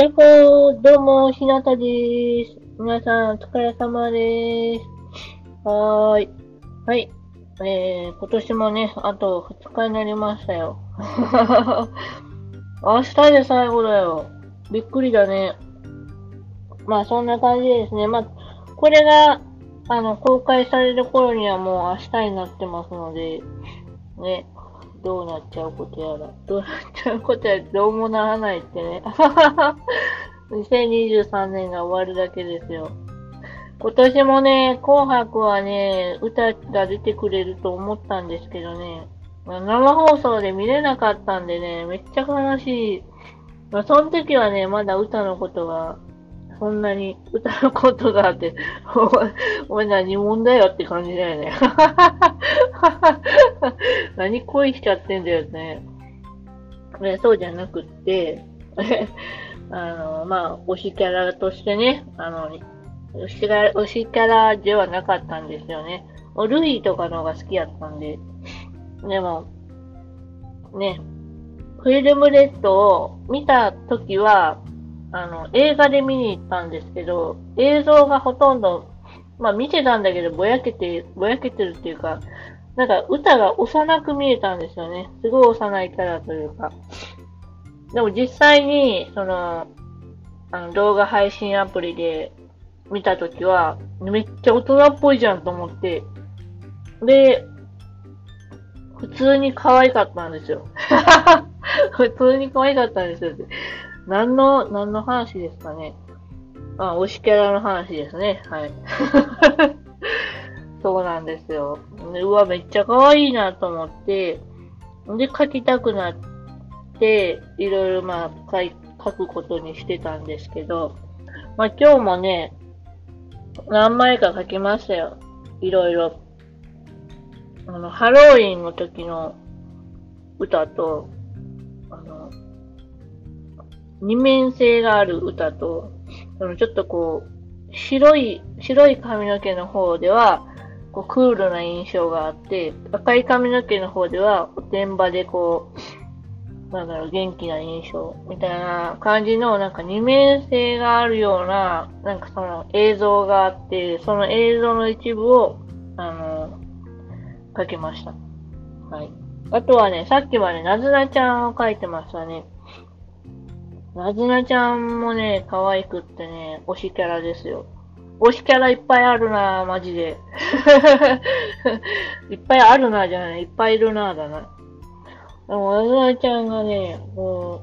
やっほー、どうも、ひなたです。皆さん、お疲れ様です。はーい。はい。えー、今年もね、あと2日になりましたよ。明日で最後だよ。びっくりだね。まあ、そんな感じですね。まあ、これが、あの、公開される頃にはもう明日になってますので、ね、どうなっちゃうことやら。どうなっちゃうことやら、どうもならないってね。2023年が終わるだけですよ。今年もね、紅白はね、歌が出てくれると思ったんですけどね、生放送で見れなかったんでね、めっちゃ悲しい。まあ、その時はね、まだ歌のことが、そんなに歌のことがあって、お前何者だよって感じだよね。何恋しちゃってんだよね。そうじゃなくって、あの、まあ、推しキャラとしてね、あの、推しキャラ、推しキャラではなかったんですよね。ルイとかの方が好きやったんで。でも、ね、フィルムレッドを見たときは、あの、映画で見に行ったんですけど、映像がほとんど、まあ見てたんだけど、ぼやけて、ぼやけてるっていうか、なんか歌が幼く見えたんですよね。すごい幼いキャラというか。でも実際に、その、あの動画配信アプリで見たときは、めっちゃ大人っぽいじゃんと思って、で、普通に可愛かったんですよ。普通に可愛かったんですよ。何の、何の話ですかね。あ、推しキャラの話ですね。はい。そうなんですよ。うわ、めっちゃ可愛いなと思って、で、書きたくなって、いろいろまあ書い、書くことにしてたんですけど、まあ今日もね、何枚か書きましたよ。いろいろ。あの、ハロウィンの時の歌と、二面性がある歌と、あの、ちょっとこう、白い、白い髪の毛の方では、こう、クールな印象があって、赤い髪の毛の方では、おてんばでこう、なんだろう、元気な印象、みたいな感じの、なんか二面性があるような、なんかその映像があって、その映像の一部を、あの、書きました。はい。あとはね、さっきまでなずなちゃんを書いてましたね。なずなちゃんもね、可愛くってね、推しキャラですよ。推しキャラいっぱいあるなぁマジで。いっぱいあるなぁじゃない、いっぱいいるなぁだな。でも、なずなちゃんがね、こ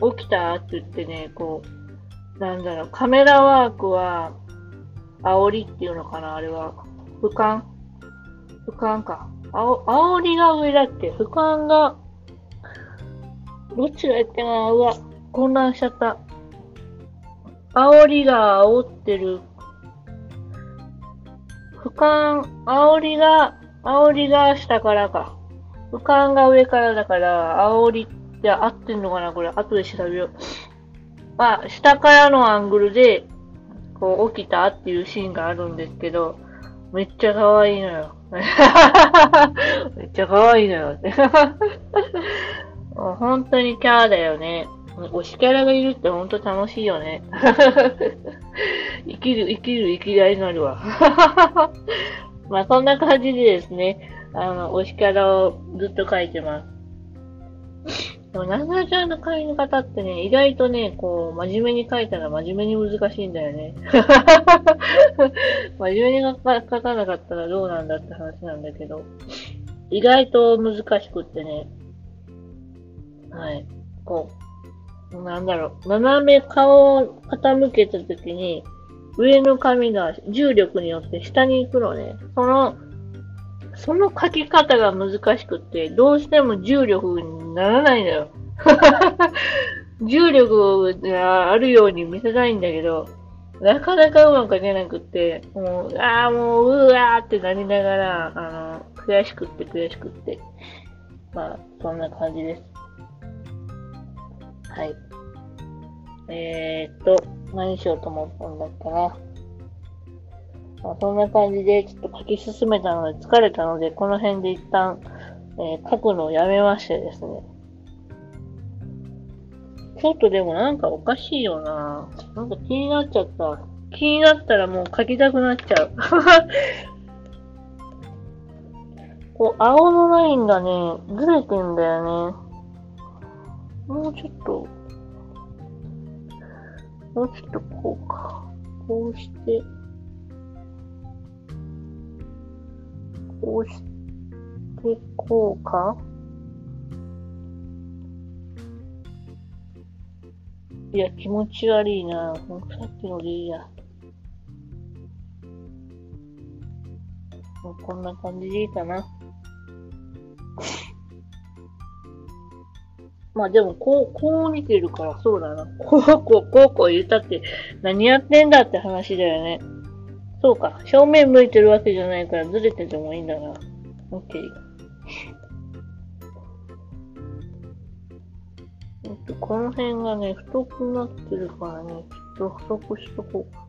う、起きたって言ってね、こう、なんだろう、カメラワークは、煽りっていうのかな、あれは。俯瞰？俯瞰か。あお、煽りが上だっけ？俯瞰が、どっちがやってんのうわ、混乱しちゃった。煽りが煽ってる。俯瞰、煽りが、煽りが下からか。俯瞰が上からだから、煽りって合ってんのかなこれ、後で調べよう。まあ、下からのアングルで、こう、起きたっていうシーンがあるんですけど、めっちゃ可愛いのよ。めっちゃ可愛いのよ。本当にキャラだよね。推しキャラがいるって本当楽しいよね。生きる、生きる、生きがいになるわ。まあそんな感じでですね、あの、推しキャラをずっと書いてます。でも、なずなちゃんの書き方ってね、意外とね、こう、真面目に書いたら真面目に難しいんだよね。真面目に書かなかったらどうなんだって話なんだけど、意外と難しくってね、はい。こう、なんだろう、斜め顔を傾けたときに、上の髪が重力によって下に行くのね。その、その書き方が難しくって、どうしても重力にならないのよ。重力があるように見せたいんだけど、なかなかうまく書けなくって、もう、ああ、もう、うわーってなりながら、あの、悔しくって悔しくって。まあ、そんな感じです。はい。えー、っと、何しようと思ったんだっけな。まあ、そんな感じで、ちょっと書き進めたので疲れたので、この辺で一旦、えー、書くのをやめましてですね。ちょっとでもなんかおかしいよな。なんか気になっちゃった。気になったらもう書きたくなっちゃう。こう、青のラインがね、ずれてんだよね。もうちょっと、もうちょっとこうか。こうして、こうして、こうかいや、気持ち悪いな。さっきのでいいや。もうこんな感じでいいかな。まあでも、こう、こう見てるからそうだな。こう、こう、こう、こう言ったって、何やってんだって話だよね。そうか。正面向いてるわけじゃないからずれててもいいんだな。オッケー。この辺がね、太くなってるからね、ちょっと太くしとこう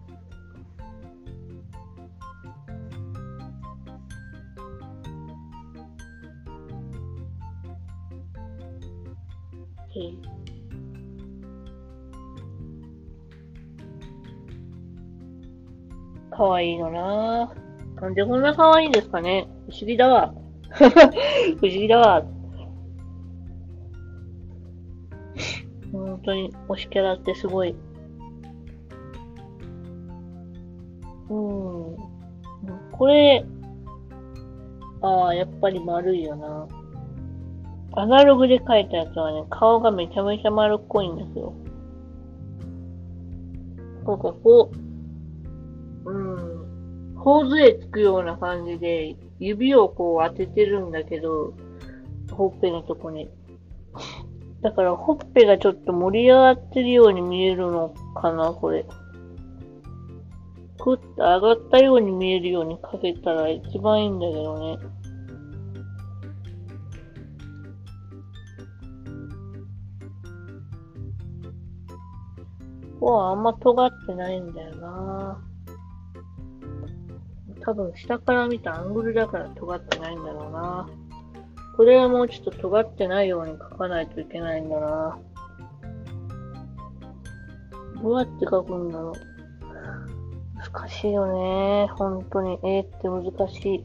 か。かわいいのなぁ。なんでこんなかわいいんですかね不思議だわ。不思議だわ。本当に推しキャラってすごい。うん。これ、ああ、やっぱり丸いよな。アナログで描いたやつはね、顔がめちゃめちゃ丸っこいんですよ。こうここ、うん、頬杖つくような感じで、指をこう当ててるんだけど、ほっぺのとこに。だからほっぺがちょっと盛り上がってるように見えるのかな、これ。くって上がったように見えるようにかけたら一番いいんだけどね。ここはあんま尖ってないんだよな多分下から見たアングルだから尖ってないんだろうなこれはもうちょっと尖ってないように描かないといけないんだなどうやって描くんだろう難しいよね。本当に。絵って難しい。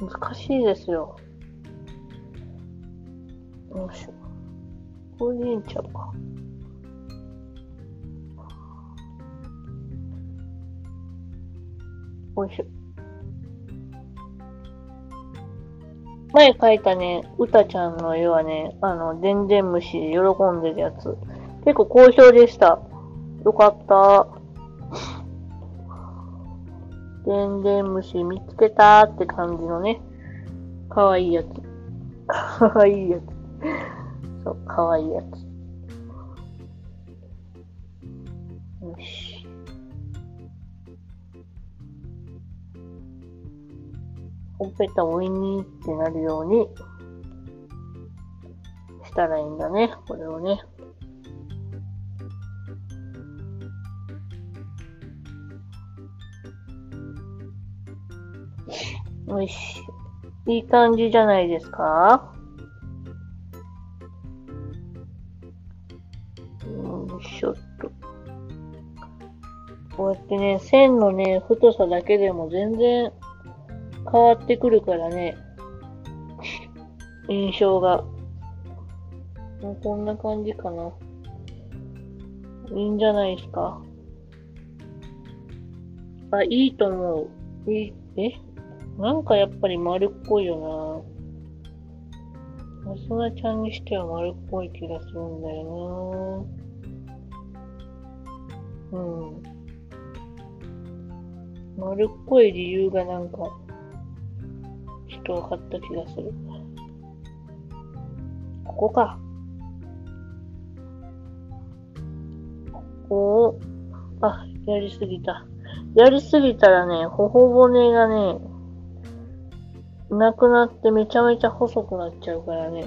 難しいですよ。よいしょ。これでいいんちゃうか。よいしょ。前描いたね、うたちゃんの絵はね、あの、でんでん虫喜んでるやつ。結構好評でした。よかった。でんでん虫見つけたって感じのね、かわいいやつ。かわいいやつ。そう、かわいいやつ。よし。ほっぺたおいにってなるようにしたらいいんだね。これをね。よし。いい感じじゃないですかよいしょっと。こうやってね、線のね、太さだけでも全然変わってくるからね、印象が。もうこんな感じかな。いいんじゃないですか。あ、いいと思う。いい、え？なんかやっぱり丸っこいよな。マスナちゃんにしては丸っこい気がするんだよな。うん。丸っこい理由がなんか、と分かった気がする。ここか。ここを、あ、やりすぎた。やりすぎたらね、頬骨がね、なくなってめちゃめちゃ細くなっちゃうからね。や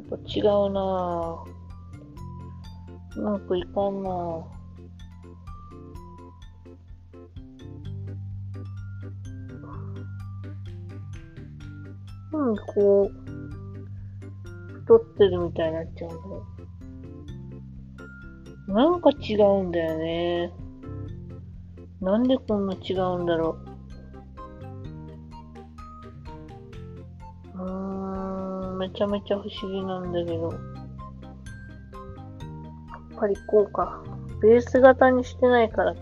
っぱ違うなぁ。うまくいかんなぁ。うん、こ太ってるみたいになっちゃうんだよ。なんか違うんだよね。なんでこんな違うんだろう。うーん、めちゃめちゃ不思議なんだけど。やっぱりこうか。ベース型にしてないからか。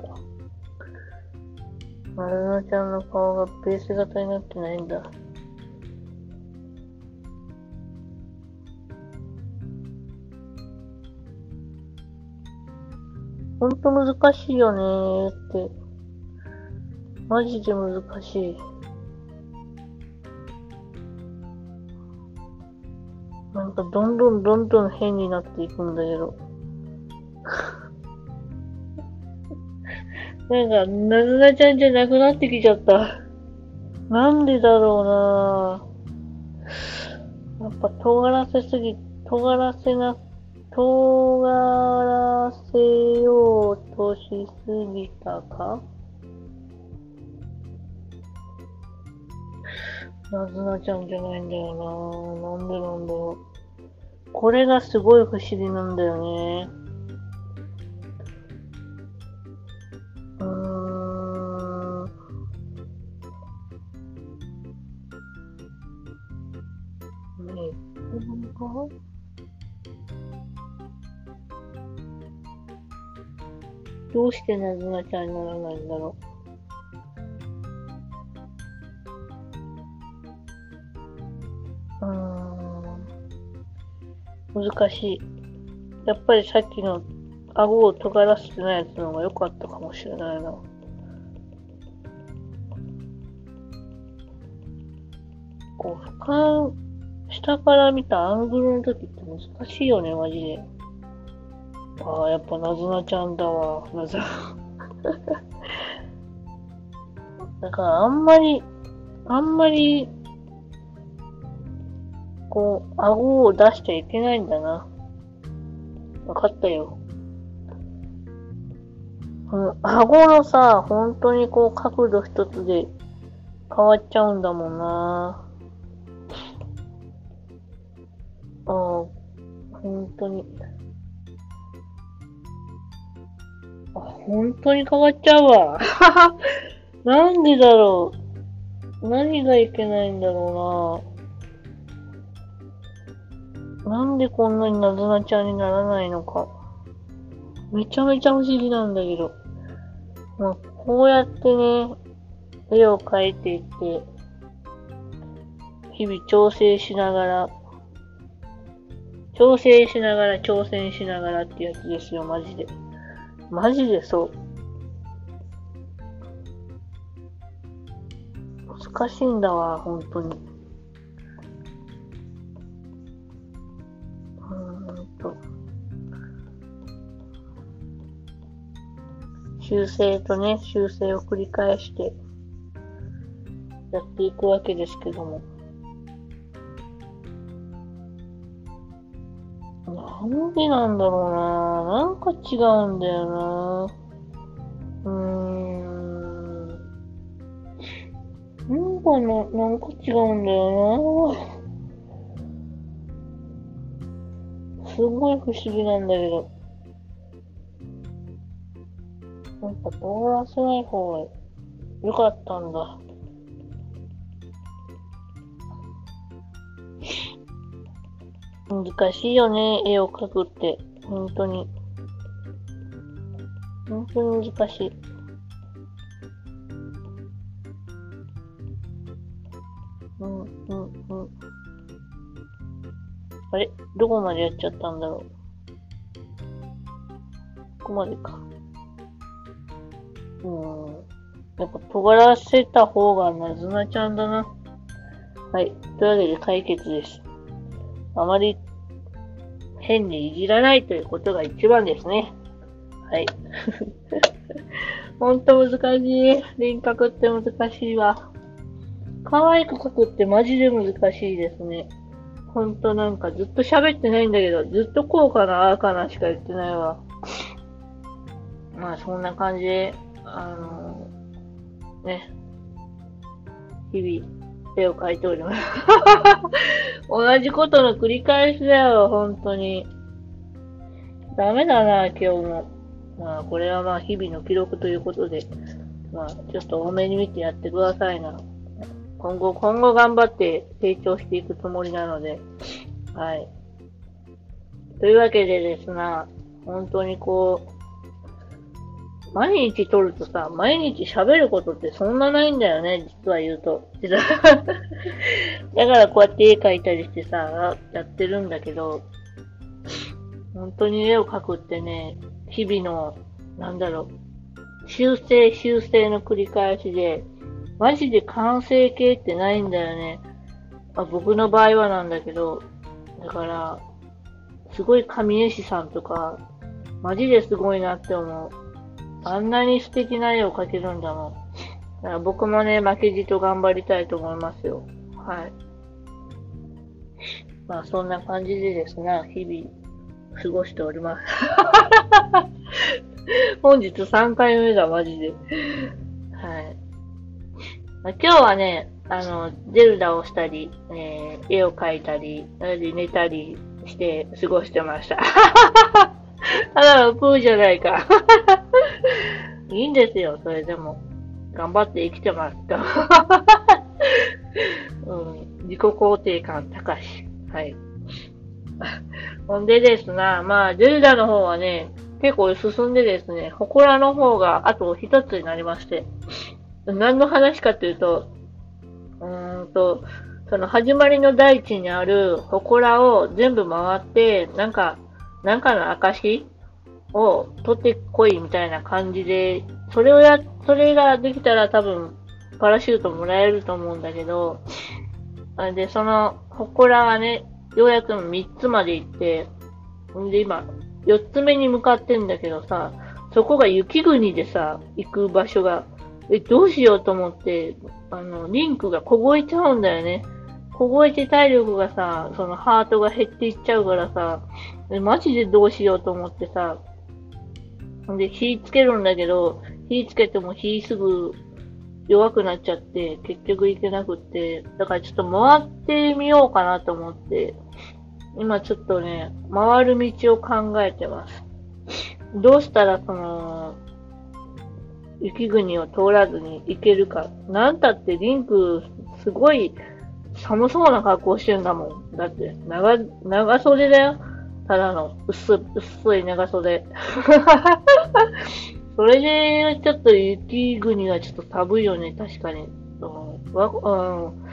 まるなちゃんの顔がベース型になってないんだ。ほんと難しいよねーって。マジで難しい。なんかどんどんどんどん変になっていくんだけど。なんか、なずなちゃんじゃなくなってきちゃった。なんでだろうなやっぱ尖らせすぎ、尖らせな、尖らせようとしすぎたか？なずなちゃんじゃないんだよななんでなんだろう。これがすごい不思議なんだよね。どうしてなずなちゃんにならないんだろう。うん。難しい。やっぱりさっきの顎を尖らせてないやつの方が良かったかもしれないな。こう、俯瞰、下から見たアングルの時って難しいよね、マジで。ああ、やっぱなずなちゃんだわ、なず な。だからあんまり、あんまり、こう、顎を出しちゃいけないんだな。わかったよ。うん、顎のさ、本当にこう角度一つで変わっちゃうんだもんな。ああ、本当に。あ、本当に変わっちゃうわ。なんでだろう。何がいけないんだろうな。なんでこんなになずなちゃんにならないのか。めちゃめちゃ不思議なんだけど。まあ、こうやってね、絵を描いていって、日々調整しながら、調整しながら挑戦しながらってやつですよ、マジで。マジでそう。難しいんだわ、本当に。うんと。修正とね、修正を繰り返してやっていくわけですけども。なんでなんだろうななんか違うんだよなうーん。なんかな、なんか違うんだよなすごい不思議なんだけど。なんか通らせない方が良かったんだ。難しいよね、絵を描くって。本当に。本当に難しい。うん、うん、うん。あれ？どこまでやっちゃったんだろう。ここまでか。うん。やっぱ尖らせた方がなずなちゃんだな。はい。というわけで解決です。あまり変にいじらないということが一番ですね。はい。ほんと難しい。輪郭って難しいわ。可愛く描くってマジで難しいですね。ほんとなんかずっと喋ってないんだけど、ずっとこうかな、ああかなしか言ってないわ。まあそんな感じで、あのね、日々絵を描いております。同じことの繰り返しだよ、本当に。ダメだな、今日も。まあ、これはまあ、日々の記録ということで、まあ、ちょっと多めに見てやってくださいな。今後、今後頑張って成長していくつもりなので、はい。というわけでですな、本当にこう、毎日撮るとさ、毎日喋ることってそんなないんだよね、実は言うと。だからこうやって絵描いたりしてさ、やってるんだけど、本当に絵を描くってね、日々の、なんだろう、修正修正の繰り返しで、マジで完成形ってないんだよね。まあ、僕の場合はなんだけど、だから、すごい神絵師さんとか、マジですごいなって思う。あんなに素敵な絵を描けるんだもん。だから僕もね、負けじと頑張りたいと思いますよ。はい。まあそんな感じでですね、日々過ごしております。本日3回目だ、マジで。はい。まあ、今日はね、あの、ゼルダをしたり、えー、絵を描いたり、寝たりして過ごしてました。ただのプーじゃないか。いいんですよ、それでも。頑張って生きてます。うん、自己肯定感高し。はい。ほんでですな、まあ、ジェルダの方はね、結構進んでですね、祠の方があと一つになりまして、何の話かというと、うーんと、その始まりの大地にある祠を全部回って、なんか、なんかの証を取ってこいみたいな感じで、それをや、それができたら多分パラシュートもらえると思うんだけど、で、その、祠はね、ようやく3つまで行って、んで今、4つ目に向かってんだけどさ、そこが雪国でさ、行く場所が、え、どうしようと思って、あの、リンクが凍えちゃうんだよね。凍えて体力がさ、そのハートが減っていっちゃうからさ、マジでどうしようと思ってさ、で、火つけるんだけど、火つけても火すぐ弱くなっちゃって、結局行けなくって、だからちょっと回ってみようかなと思って、今ちょっとね、回る道を考えてます。どうしたらその、雪国を通らずに行けるか。なんたってリンク、すごい寒そうな格好してんだもん。だって、長、長袖だよ。ただの薄、薄い長袖。それで、ちょっと雪国はちょっと寒いよね、確かに。うんわ、うん、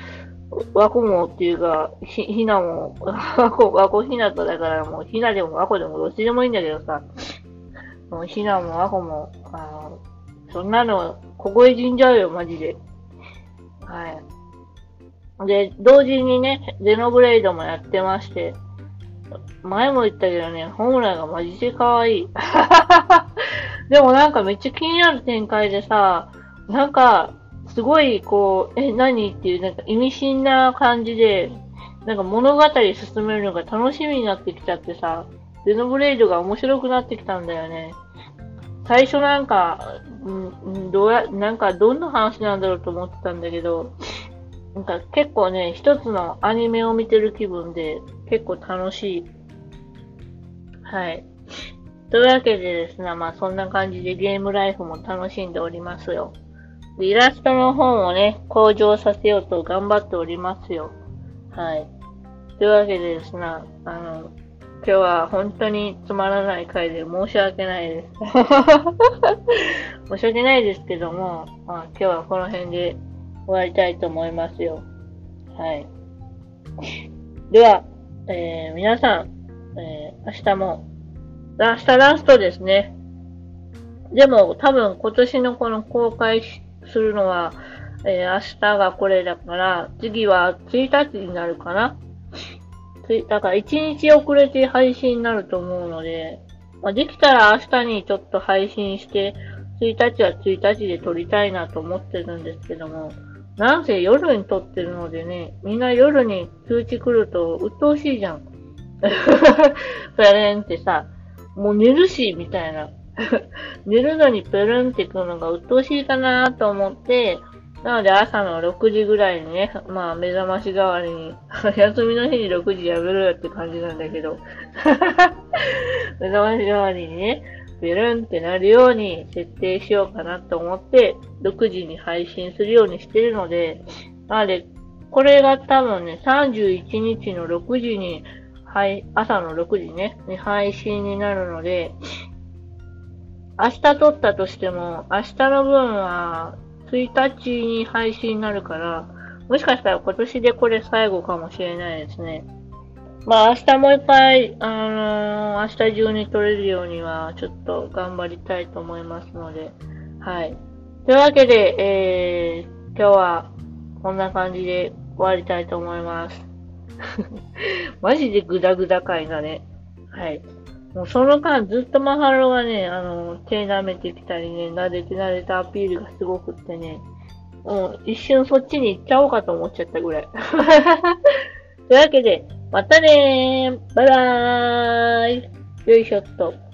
和子もっていうか、ひ、ひなも、和子、和子ひなとだからもう、ひなでも和子でもどっちでもいいんだけどさ、もうひなも和子も、あのそんなの、凍え死んじゃうよ、マジで。はい。で、同時にね、ゼノブレイドもやってまして、前も言ったけどね、ホームランがマジで可愛い。でもなんかめっちゃ気になる展開でさ、なんか、すごいこう、え、何っていうなんか意味深な感じで、なんか物語進めるのが楽しみになってきちゃってさ、ゼノブレイドが面白くなってきたんだよね。最初なんか、うん、どうや、なんかどんな話なんだろうと思ってたんだけど、なんか結構ね、一つのアニメを見てる気分で結構楽しいはい。というわけでですね、まあそんな感じでゲームライフも楽しんでおりますよ。イラストの方をね、向上させようと頑張っておりますよ。はい。というわけでですね、あの、今日は本当につまらない回で申し訳ないです。申し訳ないですけども、まあ、今日はこの辺で終わりたいと思いますよ。はい。では、えー、皆さん、えー、明日も、明日ラストですね。でも、多分今年のこの公開するのは、えー、明日がこれだから、次は1日になるかな。だから1日遅れて配信になると思うので、まあ、できたら明日にちょっと配信して、1日は1日で撮りたいなと思ってるんですけども、なんせ夜に撮ってるのでね、みんな夜に通知来ると鬱陶しいじゃん。ペレンってさ、もう寝るし、みたいな。寝るのにペレンってくるのが鬱陶しいかなと思って、なので朝の6時ぐらいにね、まあ目覚まし代わりに、休みの日に6時やめろよって感じなんだけど、目覚まし代わりにね、ビルンってなるように設定しようかなと思って、6時に配信するようにしてるので、なので、これが多分ね、31日の6時に、はい、朝の6時ね、に配信になるので、明日撮ったとしても、明日の分は1日に配信になるから、もしかしたら今年でこれ最後かもしれないですね。まあ明日もう一回、あのー、明日中に撮れるようにはちょっと頑張りたいと思いますので、はい。というわけで、えー、今日はこんな感じで終わりたいと思います。マジでグダグダ回だね。はい。もうその間ずっとマハロがね、あの、手舐めてきたりね、撫でて撫でたアピールがすごくってね、もう一瞬そっちに行っちゃおうかと思っちゃったぐらい。というわけで、またねーバイバーイよいしょっと。